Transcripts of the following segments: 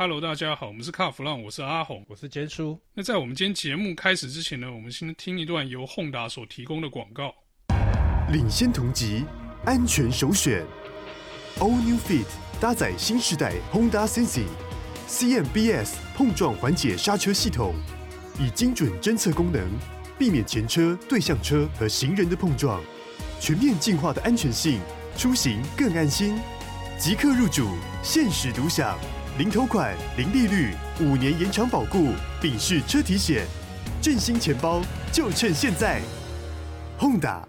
Hello，大家好，我们是卡弗浪，我是阿红，我是坚叔。那在我们今天节目开始之前呢，我们先听一段由 Honda 所提供的广告。领先同级，安全首选。All New Fit 搭载新时代 Honda Sensing CMBS 碰撞缓解刹车系统，以精准侦测功能，避免前车、对向车和行人的碰撞，全面进化的安全性，出行更安心。即刻入主，限时独享。零头款、零利率、五年延长保固，并试车体险，振兴钱包就趁现在。Honda。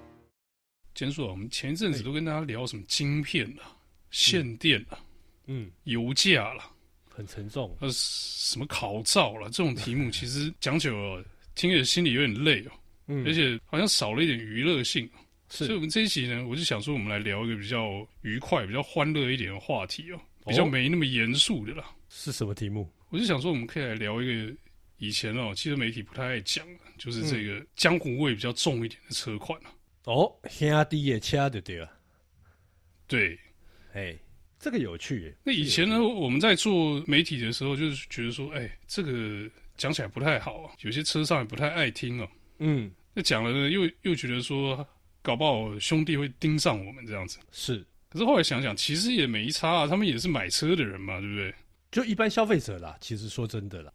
简叔，我们前一阵子都跟大家聊什么晶片啊、嗯、限电啊、嗯、油价了，很沉重。呃，什么考照了，这种题目 其实讲久了，听着心里有点累哦。嗯，而且好像少了一点娱乐性。所以我们这一集呢，我就想说，我们来聊一个比较愉快、比较欢乐一点的话题哦。比较没那么严肃的啦，是什么题目？我就想说，我们可以来聊一个以前哦，汽车媒体不太爱讲的，就是这个江湖味比较重一点的车款哦，兄弟也掐的对了。对，哎，这个有趣耶。那以前呢，我们在做媒体的时候，就是觉得说，哎，这个讲起来不太好啊，有些车上也不太爱听哦。嗯，那讲了呢，又又觉得说，搞不好兄弟会盯上我们这样子。是。可是后来想想，其实也没差啊，他们也是买车的人嘛，对不对？就一般消费者啦。其实说真的啦，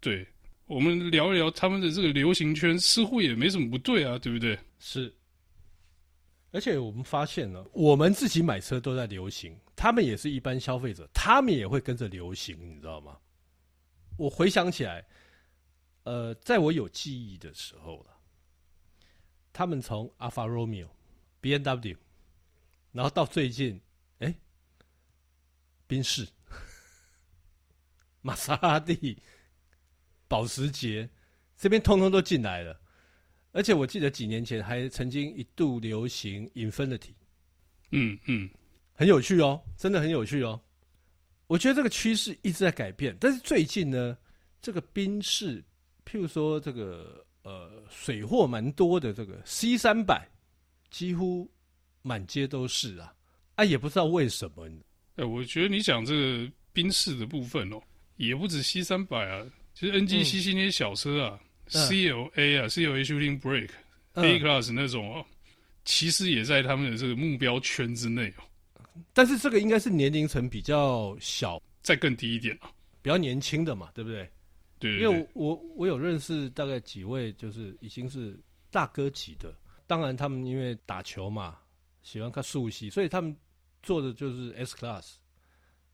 对，我们聊一聊他们的这个流行圈，似乎也没什么不对啊，对不对？是。而且我们发现了，我们自己买车都在流行，他们也是一般消费者，他们也会跟着流行，你知道吗？我回想起来，呃，在我有记忆的时候了，他们从 Alfa Romeo、BMW。然后到最近，哎，宾士、玛莎拉蒂、保时捷这边通通都进来了，而且我记得几年前还曾经一度流行 Infinity，嗯嗯，很有趣哦，真的很有趣哦。我觉得这个趋势一直在改变，但是最近呢，这个宾士，譬如说这个呃水货蛮多的这个 C 三百，几乎。满街都是啊，啊，也不知道为什么。哎、欸，我觉得你讲这个宾士的部分哦，也不止 C 三百啊，其实 NGCC 那些小车啊、嗯、，CLA 啊、嗯、，CLA Shooting Brake、嗯、A Class 那种哦，其实也在他们的这个目标圈之内哦。但是这个应该是年龄层比较小，再更低一点啊，比较年轻的嘛，对不对？对，因为我我，我有认识大概几位，就是已经是大哥级的。当然，他们因为打球嘛。喜欢看速系，所以他们做的就是 S Class。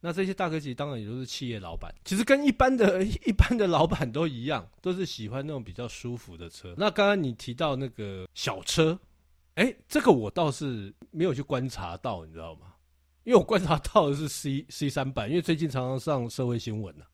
那这些大哥级当然也都是企业老板，其实跟一般的 一般的老板都一样，都是喜欢那种比较舒服的车。那刚刚你提到那个小车，哎，这个我倒是没有去观察到，你知道吗？因为我观察到的是 C C 三百，因为最近常常上社会新闻呢、啊。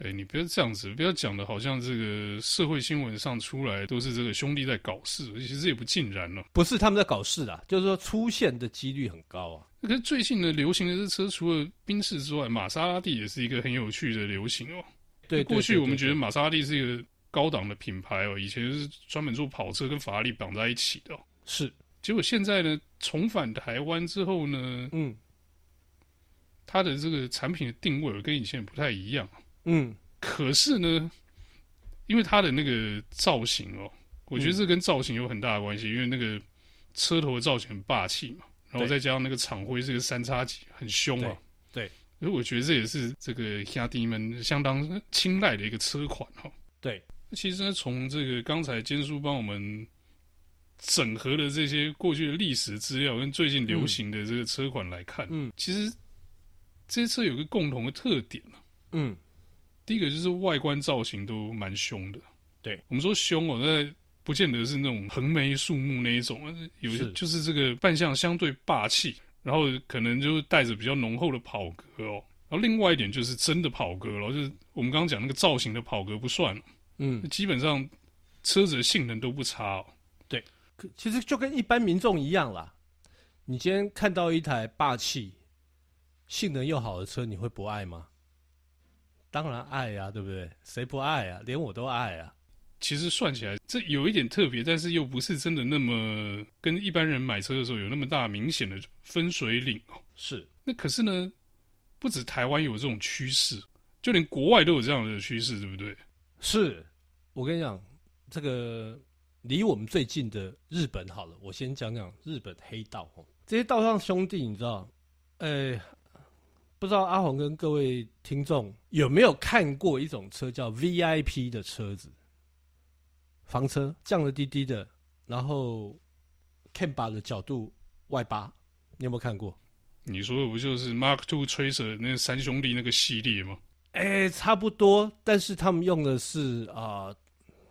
哎、欸，你不要这样子，不要讲的好像这个社会新闻上出来都是这个兄弟在搞事，其实也不尽然了。不是他们在搞事啦，就是说出现的几率很高啊。可是最近的流行的这车，除了宾士之外，玛莎拉蒂也是一个很有趣的流行哦。对，过去我们觉得玛莎拉蒂是一个高档的品牌哦，以前是专门做跑车跟法拉利绑在一起的。是，结果现在呢，重返台湾之后呢，嗯，它的这个产品的定位跟以前不太一样。嗯，可是呢，因为它的那个造型哦，我觉得这跟造型有很大的关系，嗯，因为那个车头的造型很霸气嘛，然后再加上那个厂徽是个三叉戟，很凶啊。对，所以我觉得这也是这个亚弟们相当青睐的一个车款哈。对，其实呢，从这个刚才坚叔帮我们整合的这些过去的历史资料跟最近流行的这个车款来看，嗯，其实这些车有个共同的特点嗯。第一个就是外观造型都蛮凶的，对我们说凶哦，那不见得是那种横眉竖目那一种，有些就是这个扮相相对霸气，然后可能就带着比较浓厚的跑格哦。然后另外一点就是真的跑格了，就是我们刚刚讲那个造型的跑格不算，嗯，基本上车子的性能都不差哦。对，其实就跟一般民众一样啦。你今天看到一台霸气、性能又好的车，你会不爱吗？当然爱呀、啊，对不对？谁不爱啊？连我都爱啊。其实算起来，这有一点特别，但是又不是真的那么跟一般人买车的时候有那么大明显的分水岭哦。是。那可是呢，不止台湾有这种趋势，就连国外都有这样的趋势，对不对？是，我跟你讲，这个离我们最近的日本好了，我先讲讲日本黑道哦。这些道上兄弟，你知道，呃，不知道阿黄跟各位听众有没有看过一种车叫 VIP 的车子，房车降了滴滴的，然后 cam 把的角度外八，你有没有看过？你说的不就是 Mark Two Tracer 那三兄弟那个系列吗？哎、欸，差不多，但是他们用的是啊、呃，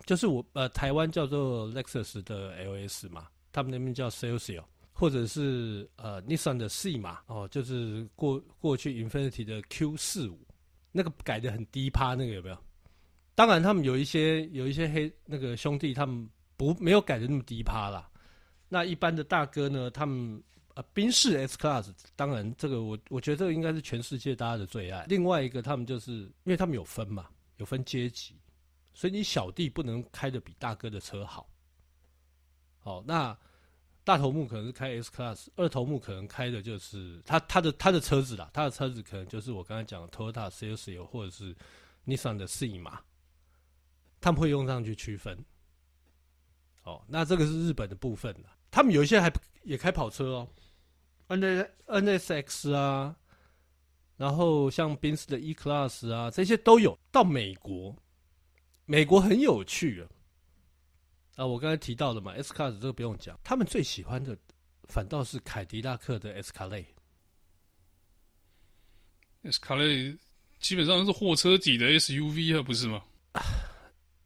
就是我呃台湾叫做 Lexus 的 LS 嘛，他们那边叫 Celsior 或者是呃，Nissan 的 C 嘛，哦，就是过过去 Infiniti 的 Q 四五，那个改的很低趴，那个有没有？当然，他们有一些有一些黑那个兄弟，他们不没有改的那么低趴啦。那一般的大哥呢，他们呃，宾士 S Class，当然这个我我觉得这个应该是全世界大家的最爱。另外一个，他们就是因为他们有分嘛，有分阶级，所以你小弟不能开的比大哥的车好。好，那。大头目可能是开 S Class，二头目可能开的就是他他的他的车子啦，他的车子可能就是我刚才讲的 Toyota Celsior 或者是 Nissan 的 C 嘛，他们会用上去区分。哦，那这个是日本的部分了，他们有一些还也开跑车哦，N NSX 啊，然后像宾士的 E Class 啊，这些都有。到美国，美国很有趣啊。啊，我刚才提到了嘛，S Class 这个不用讲，他们最喜欢的反倒是凯迪拉克的 Escalade。Escalade 基本上是货车级的 SUV 啊，不是吗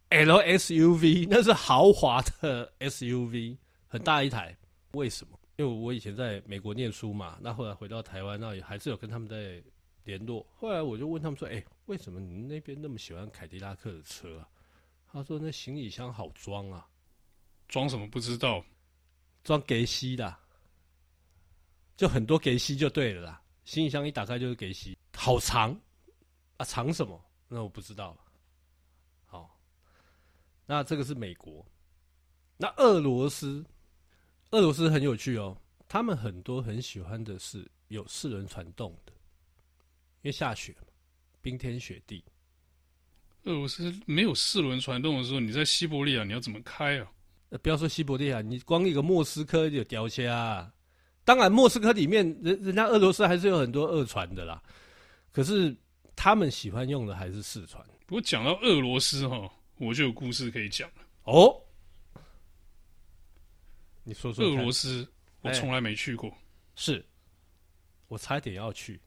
？LSUV 那是豪华的 SUV，很大一台。为什么？因为我以前在美国念书嘛，那后来回到台湾，那也还是有跟他们在联络。后来我就问他们说：“哎、欸，为什么你们那边那么喜欢凯迪拉克的车啊？”他说：“那行李箱好装啊。”装什么不知道，装给西的，就很多给西就对了啦。行李箱一打开就是给西，好长啊，长什么？那我不知道。好，那这个是美国，那俄罗斯，俄罗斯很有趣哦，他们很多很喜欢的是有四轮传动的，因为下雪嘛，冰天雪地。俄罗斯没有四轮传动的时候，你在西伯利亚你要怎么开啊？不要说西伯利亚，你光一个莫斯科就掉下啊！当然，莫斯科里面人人家俄罗斯还是有很多二传的啦。可是他们喜欢用的还是四传。不过讲到俄罗斯哈，我就有故事可以讲了。哦，你说说。俄罗斯，我从来没去过。欸、是，我差一点要去。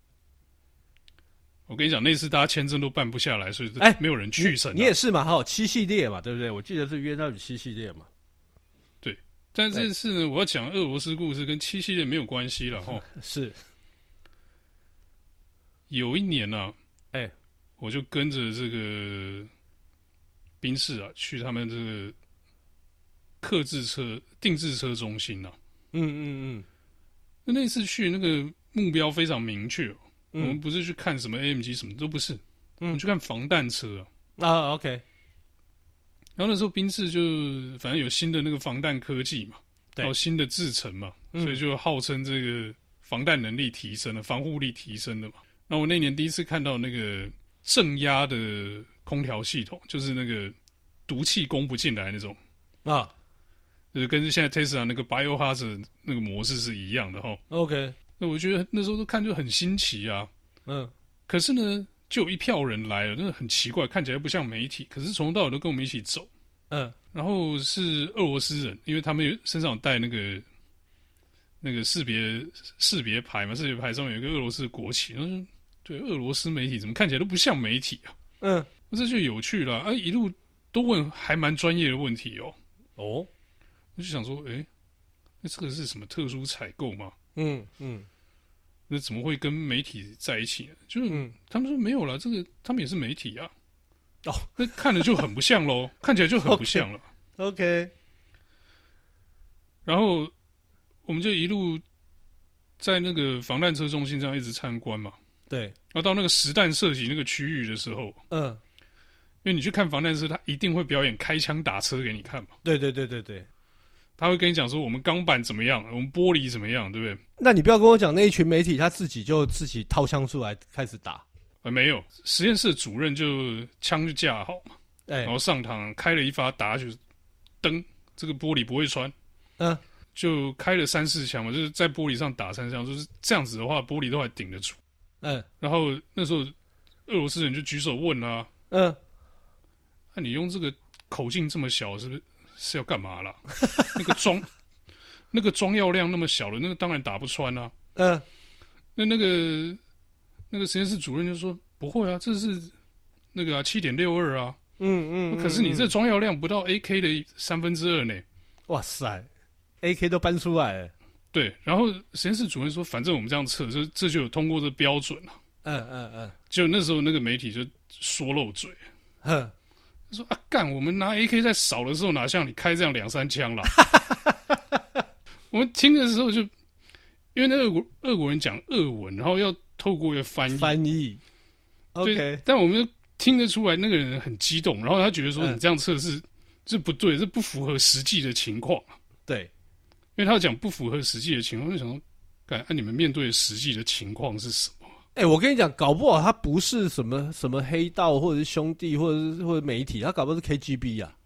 我跟你讲，那次大家签证都办不下来，所以哎，没有人去成、啊欸。你也是嘛？哈，七系列嘛，对不对？我记得是约到你七系列嘛。但这次呢，我要讲俄罗斯故事，跟七系列没有关系了 哈。是，有一年呢、啊，哎、欸，我就跟着这个宾士啊，去他们这个客制车定制车中心呐、啊。嗯嗯嗯。那那次去那个目标非常明确、哦嗯，我们不是去看什么 AMG 什么都不是，嗯，我们去看防弹车啊。啊，OK。然后那时候宾士就反正有新的那个防弹科技嘛，然后新的制程嘛、嗯，所以就号称这个防弹能力提升了，防护力提升了嘛。那我那年第一次看到那个正压的空调系统，就是那个毒气攻不进来那种啊，就是跟现在 Tesla 那个 Biohazard 那个模式是一样的哈。OK，那我觉得那时候都看就很新奇啊。嗯，可是呢。就有一票人来了，那个很奇怪，看起来不像媒体，可是从头到尾都跟我们一起走。嗯，然后是俄罗斯人，因为他们身上有带那个那个识别识别牌嘛，识别牌上面有一个俄罗斯国旗。然后对，俄罗斯媒体怎么看起来都不像媒体啊？嗯，那这就有趣了啊！一路都问还蛮专业的问题哦。哦，我就想说，哎，那这个是什么特殊采购吗？嗯嗯。那怎么会跟媒体在一起呢？就是、嗯、他们说没有了，这个他们也是媒体啊。哦，那看着就很不像喽，看起来就很不像了。Okay, OK。然后我们就一路在那个防弹车中心这样一直参观嘛。对。然后到那个实弹射击那个区域的时候，嗯，因为你去看防弹车，他一定会表演开枪打车给你看嘛。对对对对对。他会跟你讲说，我们钢板怎么样，我们玻璃怎么样，对不对？那你不要跟我讲那一群媒体他自己就自己掏枪出来开始打。呃，没有，实验室主任就枪就架好嘛，哎，然后上膛开了一发打就灯，这个玻璃不会穿，嗯，就开了三四枪嘛，就是在玻璃上打三枪，就是这样子的话，玻璃都还顶得住，嗯，然后那时候俄罗斯人就举手问啊，嗯，那、啊、你用这个口径这么小，是不是是要干嘛啦？那个装那个装药量那么小的，那个当然打不穿啊，嗯，那那个。那个实验室主任就说：“不会啊，这是那个啊，七点六二啊，嗯嗯，可是你这装药量不到 AK 的三分之二呢。哇塞，AK 都搬出来了。对，然后实验室主任说：反正我们这样测，这这就有通过这标准了。嗯嗯嗯，就那时候那个媒体就说漏嘴，哼，他说啊，干，我们拿 AK 在扫的时候，哪像你开这样两三枪了？我们听的时候就，因为那俄国俄国人讲俄文，然后要。透过一个翻译，翻译，OK，但我们听得出来那个人很激动，然后他觉得说你这样测试这不对，这不符合实际的情况。对，因为他讲不符合实际的情况，就想说，干，那你们面对实际的情况是什么？哎、欸，我跟你讲，搞不好他不是什么什么黑道，或者是兄弟，或者是或者媒体，他搞不好是 KGB 啊。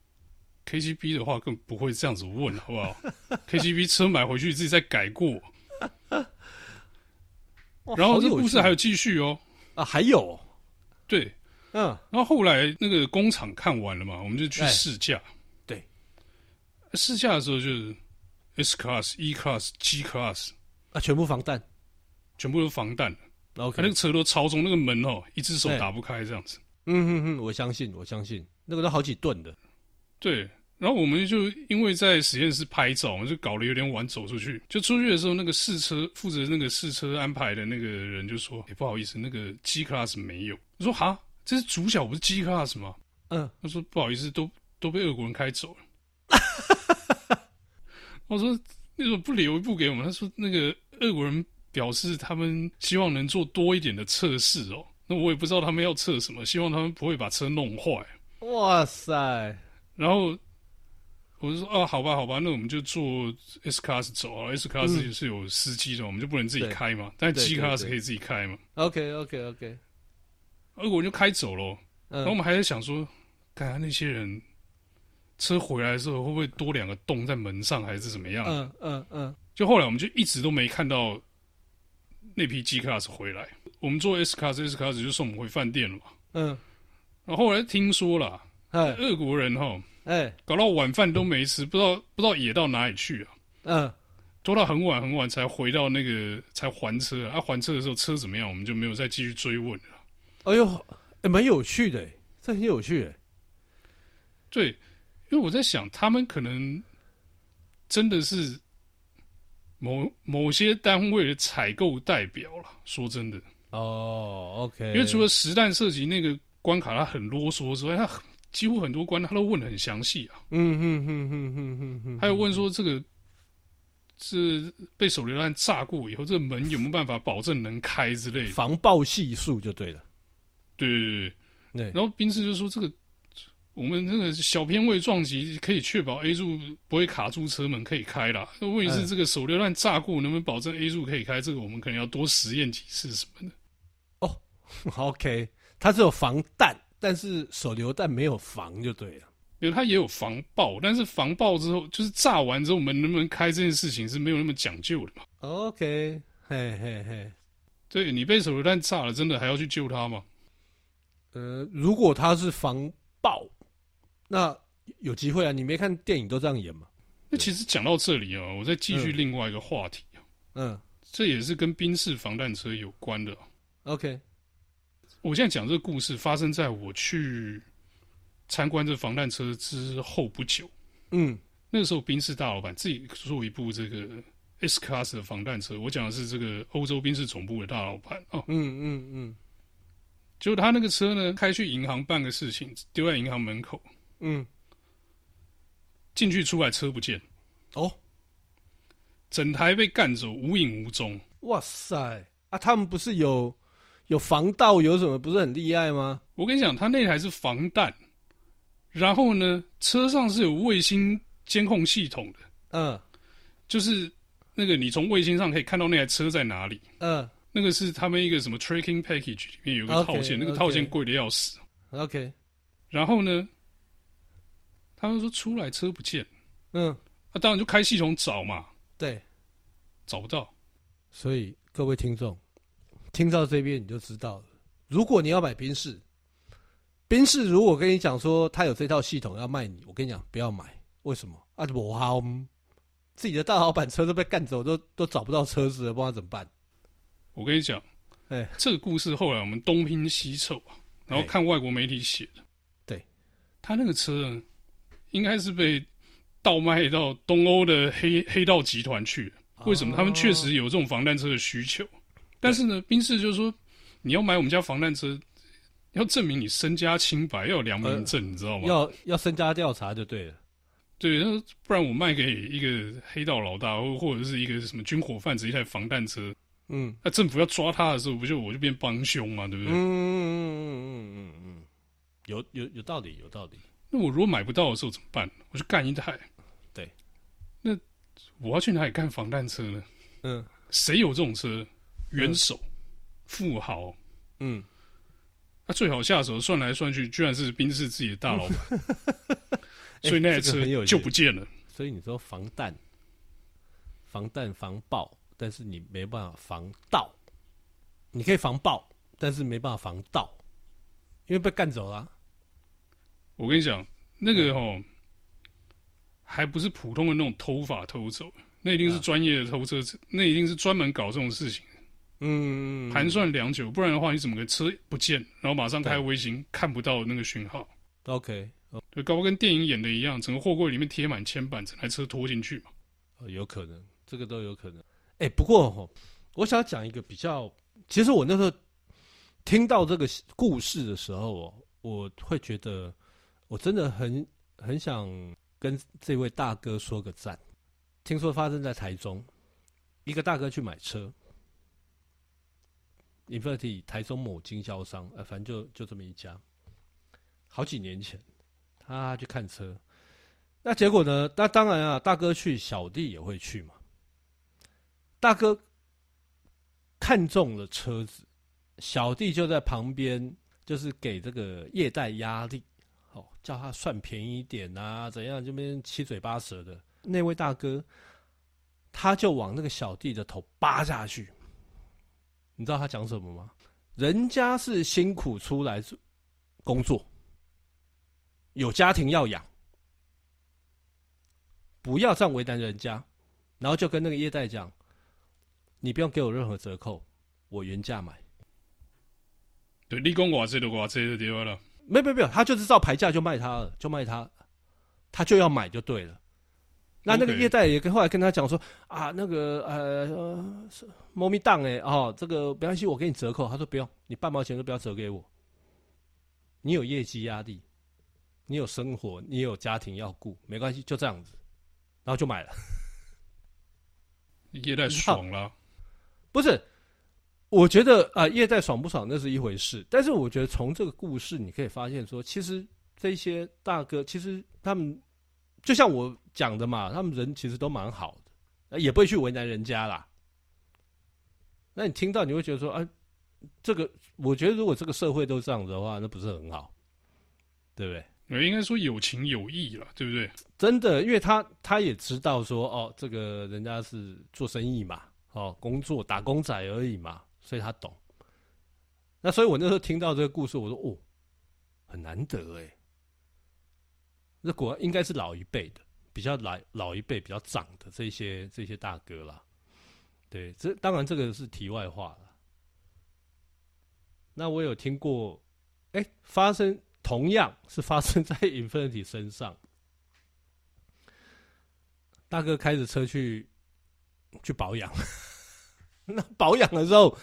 KGB 的话更不会这样子问，好不好？KGB 车买回去自己再改过。然后这故事还有继续哦，啊，还有，对，嗯，然后后来那个工厂看完了嘛，我们就去试驾，对，试驾的时候就是 S class、E class、G class 啊，全部防弹，全部都防弹，然后那个车都超重，那个门哦，一只手打不开这样子，嗯嗯嗯，我相信，我相信，那个都好几吨的，对。然后我们就因为在实验室拍照，我们就搞得有点晚，走出去。就出去的时候，那个试车负责那个试车安排的那个人就说：“哎，不好意思，那个 G Class 没有。”我说：“哈，这是主角不是 G Class 吗？”嗯，他说：“不好意思，都都被俄国人开走了。” 我说：“你怎么不留一部给我们？”他说：“那个俄国人表示他们希望能做多一点的测试哦。那我也不知道他们要测什么，希望他们不会把车弄坏。”哇塞！然后。我就说啊，好吧，好吧，那我们就坐 S class 走啊。S class 也是有司机的，嗯，我们就不能自己开嘛。但 G class 可以自己开嘛。OK OK OK。而我就开走了，嗯，然后我们还在想说，看看那些人车回来的时候会不会多两个洞在门上，还是怎么样？嗯嗯嗯。就后来我们就一直都没看到那批 G class 回来。我们坐 S class，S class 就送我们回饭店了嘛。嗯。然后后来听说了，哎俄国人哈。哎、欸，搞到晚饭都没吃，不知道不知道野到哪里去啊？嗯，拖到很晚很晚才回到那个才还车啊，还车的时候车怎么样？我们就没有再继续追问了。哎呦，蛮、欸、有趣的，这很有趣。对，因为我在想，他们可能真的是某某些单位的采购代表了。说真的，哦，OK，因为除了实弹射击那个关卡，他很啰嗦之外，他很。几乎很多关他都问的很详细啊，嗯哼哼哼哼哼哼，还有问说这个是被手榴弹炸过以后，这个门有没有办法保证能开之类的，防爆系数就对了。对对对对，然后宾士就说这个我们那个小偏位撞击可以确保 A 柱不会卡住车门可以开啦。那问题是这个手榴弹炸过能不能保证 A 柱可以开？这个我们可能要多实验几次什么的。哦，OK，它只有防弹。但是手榴弹没有防就对了，因为它也有防爆，但是防爆之后就是炸完之后，我们能不能开这件事情是没有那么讲究的嘛。OK，嘿嘿嘿，对，你被手榴弹炸了，真的还要去救他吗？呃，如果他是防爆，那有机会啊。你没看电影都这样演吗？那其实讲到这里啊，我再继续另外一个话题啊，嗯，嗯，这也是跟宾士防弹车有关的。OK。我现在讲这个故事发生在我去参观这防弹车之后不久。嗯，那个时候宾士大老板自己做一部这个 S Class 的防弹车。我讲的是这个欧洲宾士总部的大老板哦。嗯嗯嗯。就他那个车呢，开去银行办个事情，丢在银行门口。嗯。进去出来车不见。哦。整台被干走，无影无踪。哇塞！啊，他们不是有？有防盗有什么不是很厉害吗？我跟你讲，他那台是防弹，然后呢，车上是有卫星监控系统的，嗯，就是那个你从卫星上可以看到那台车在哪里，嗯，那那个是他们一个什么 tracking package 里面有个套件，okay, 那个套件贵的要死。OK，然后呢，他们说出来车不见，嗯，那、啊、当然就开系统找嘛。对，找不到。所以各位听众，听到这边你就知道了。如果你要买宾士，宾士如果跟你讲说他有这套系统要卖你，我跟你讲不要买。为什么？啊，我好，自己的大老板车都被干走，都都找不到车子了，不知道怎么办。我跟你讲，哎，这个故事后来我们东拼西凑啊。然后看外国媒体写的，对，他那个车应该是被倒卖到东欧的黑黑道集团去。为什么？他们确实有这种防弹车的需求，但是呢，宾士就是说，你要买我们家防弹车，要证明你身家清白，要有良民证，你知道吗？要要身家调查就对了。对，那不然我卖给一个黑道老大，或或者是一个什么军火贩子一台防弹车。嗯，那政府要抓他的时候，不就我就变帮凶嘛，对不对？嗯嗯嗯嗯嗯嗯，有有有道理，有道理。那我如果买不到的时候怎么办？我就干一台。对，那我要去哪里干防弹车呢？嗯，谁有这种车？元首、嗯、富豪，嗯，那、啊、最好下手，算来算去，居然是宾士自己的大老板，所以那台车就不见了。欸、所以你说防弹、防弹、防爆。但是你没办法防盗，你可以防爆，但是没办法防盗，因为被干走了、啊。我跟你讲，那个齁、嗯，还不是普通的那种偷法偷走，那一定是专业的偷车、啊，那一定是专门搞这种事情。嗯，盘算良久，不然的话，你怎么个车不见，然后马上开微型看不到那个讯号？OK，对，搞不跟电影演的一样，整个货柜里面贴满铅板，整台车拖进去嘛？哦，有可能，这个都有可能。哎、欸，不过哈，我想讲一个比较，其实我那时候听到这个故事的时候哦，我会觉得我真的很很想跟这位大哥说个赞。听说发生在台中，一个大哥去买车，Infinity 台中某经销商，呃，反正就就这么一家。好几年前，他去看车，那结果呢？那当然啊，大哥去，小弟也会去嘛。大哥看中了车子，小弟就在旁边，就是给这个业代压力，哦，叫他算便宜一点啊，怎样这边七嘴八舌的。那位大哥，他就往那个小弟的头扒下去。你知道他讲什么吗？人家是辛苦出来工作，有家庭要养，不要这样为难人家。然后就跟那个业代讲。你不用给我任何折扣，我原价买。对，你讲我这的我这的地方了。没有没有没有，他就是照牌价就卖他了，就卖他，他就要买就对了。那那个业代也跟后来跟他讲说啊，那个呃，猫咪档哎哦，这个没关系，我给你折扣。他说不用，你半毛钱都不要折给我。你有业绩压力，你有生活，你有家庭要顾，没关系，就这样子，然后就买了。业代爽了。不是，我觉得啊，业代爽不爽那是一回事。但是我觉得从这个故事你可以发现说，其实这些大哥其实他们就像我讲的嘛，他们人其实都蛮好的，也不会去为难人家啦。那你听到你会觉得说，啊，这个我觉得如果这个社会都这样子的话，那不是很好，对不对？我应该说有情有义了，对不对？真的，因为他他也知道说，哦，这个人家是做生意嘛。哦，工作打工仔而已嘛，所以他懂。那所以我那时候听到这个故事，我说哦，很难得哎。那果然应该是老一辈的，比较老老一辈比较长的这些这些大哥啦。对，这当然这个是题外话了。那我有听过，哎，发生同样是发生 在 Infiniti 身上，大哥开着车去。去保养，那保养的时候，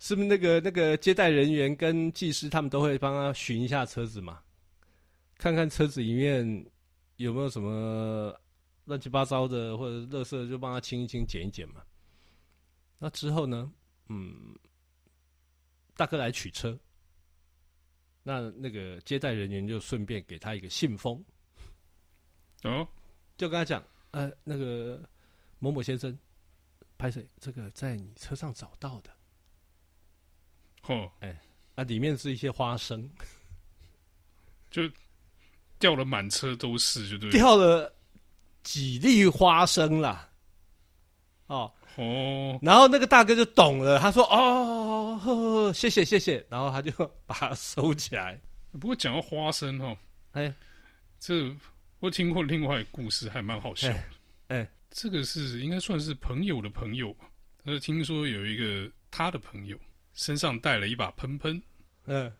是不是那个那个接待人员跟技师他们都会帮他巡一下车子嘛？看看车子里面有没有什么乱七八糟的或者垃圾，就帮他清一清、捡一捡嘛。那之后呢，嗯，大哥来取车，那那个接待人员就顺便给他一个信封，哦，就跟他讲，呃，那个某某先生。拍摄这个在你车上找到的，哦，哎，那里面是一些花生，就掉了满车都是，就对，掉了几粒花生啦。哦哦，然后那个大哥就懂了，他说：“哦，呵呵谢谢谢谢。”然后他就把它收起来。不过讲到花生哦，哎，这我听过另外一个故事，还蛮好笑的。哎，哎这个是应该算是朋友的朋友吧？他就听说有一个他的朋友身上带了一把喷喷，嗯，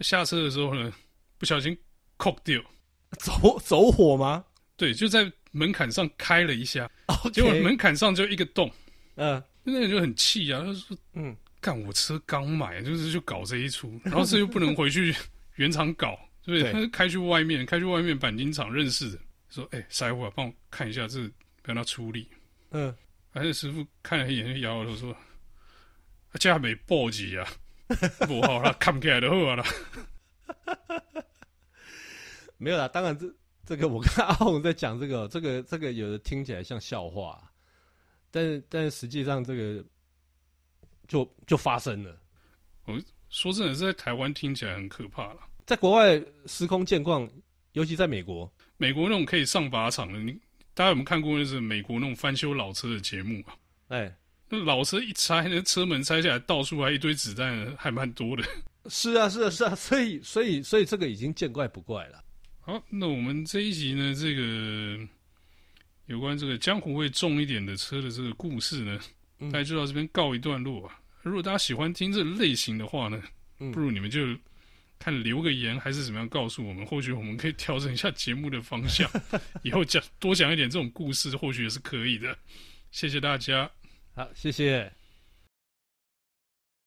下车的时候呢，不小心扣掉，走走火吗？对，就在门槛上开了一下 结果门槛上就一个洞，嗯，那个人就很气啊，他说：“嗯，干我车刚买，就是就搞这一出，然后这又不能回去 原厂搞，对不对？他就开去外面，开去外面钣金厂认识的，说：哎、欸，师傅啊，帮我看一下这个，不要让他出力。嗯，而且师傅看了一眼，就摇摇头说：啊，这没报警啊，不好了，看不起来的货了。没有啦，当然这。”这个我跟阿红在讲这个，这个这个有的听起来像笑话，但是但是实际上这个就就发生了。我说真的，在台湾听起来很可怕了。在国外司空见惯，尤其在美国，美国那种可以上靶场的，你大家有没有看过？就是美国那种翻修老车的节目啊？哎，那老车一拆，那车门拆下来，倒出来一堆子弹，还蛮多的。是啊，是啊，是啊，所以所以所以这个已经见怪不怪了。好，那我们这一集呢，这个有关这个江湖味重一点的车的这个故事呢，大家就到这边告一段落啊。如果大家喜欢听这类型的话呢，不如你们就看留个言还是怎么样告诉我们，或许我们可以调整一下节目的方向，以后讲多讲一点这种故事，或许也是可以的。谢谢大家，好，谢谢。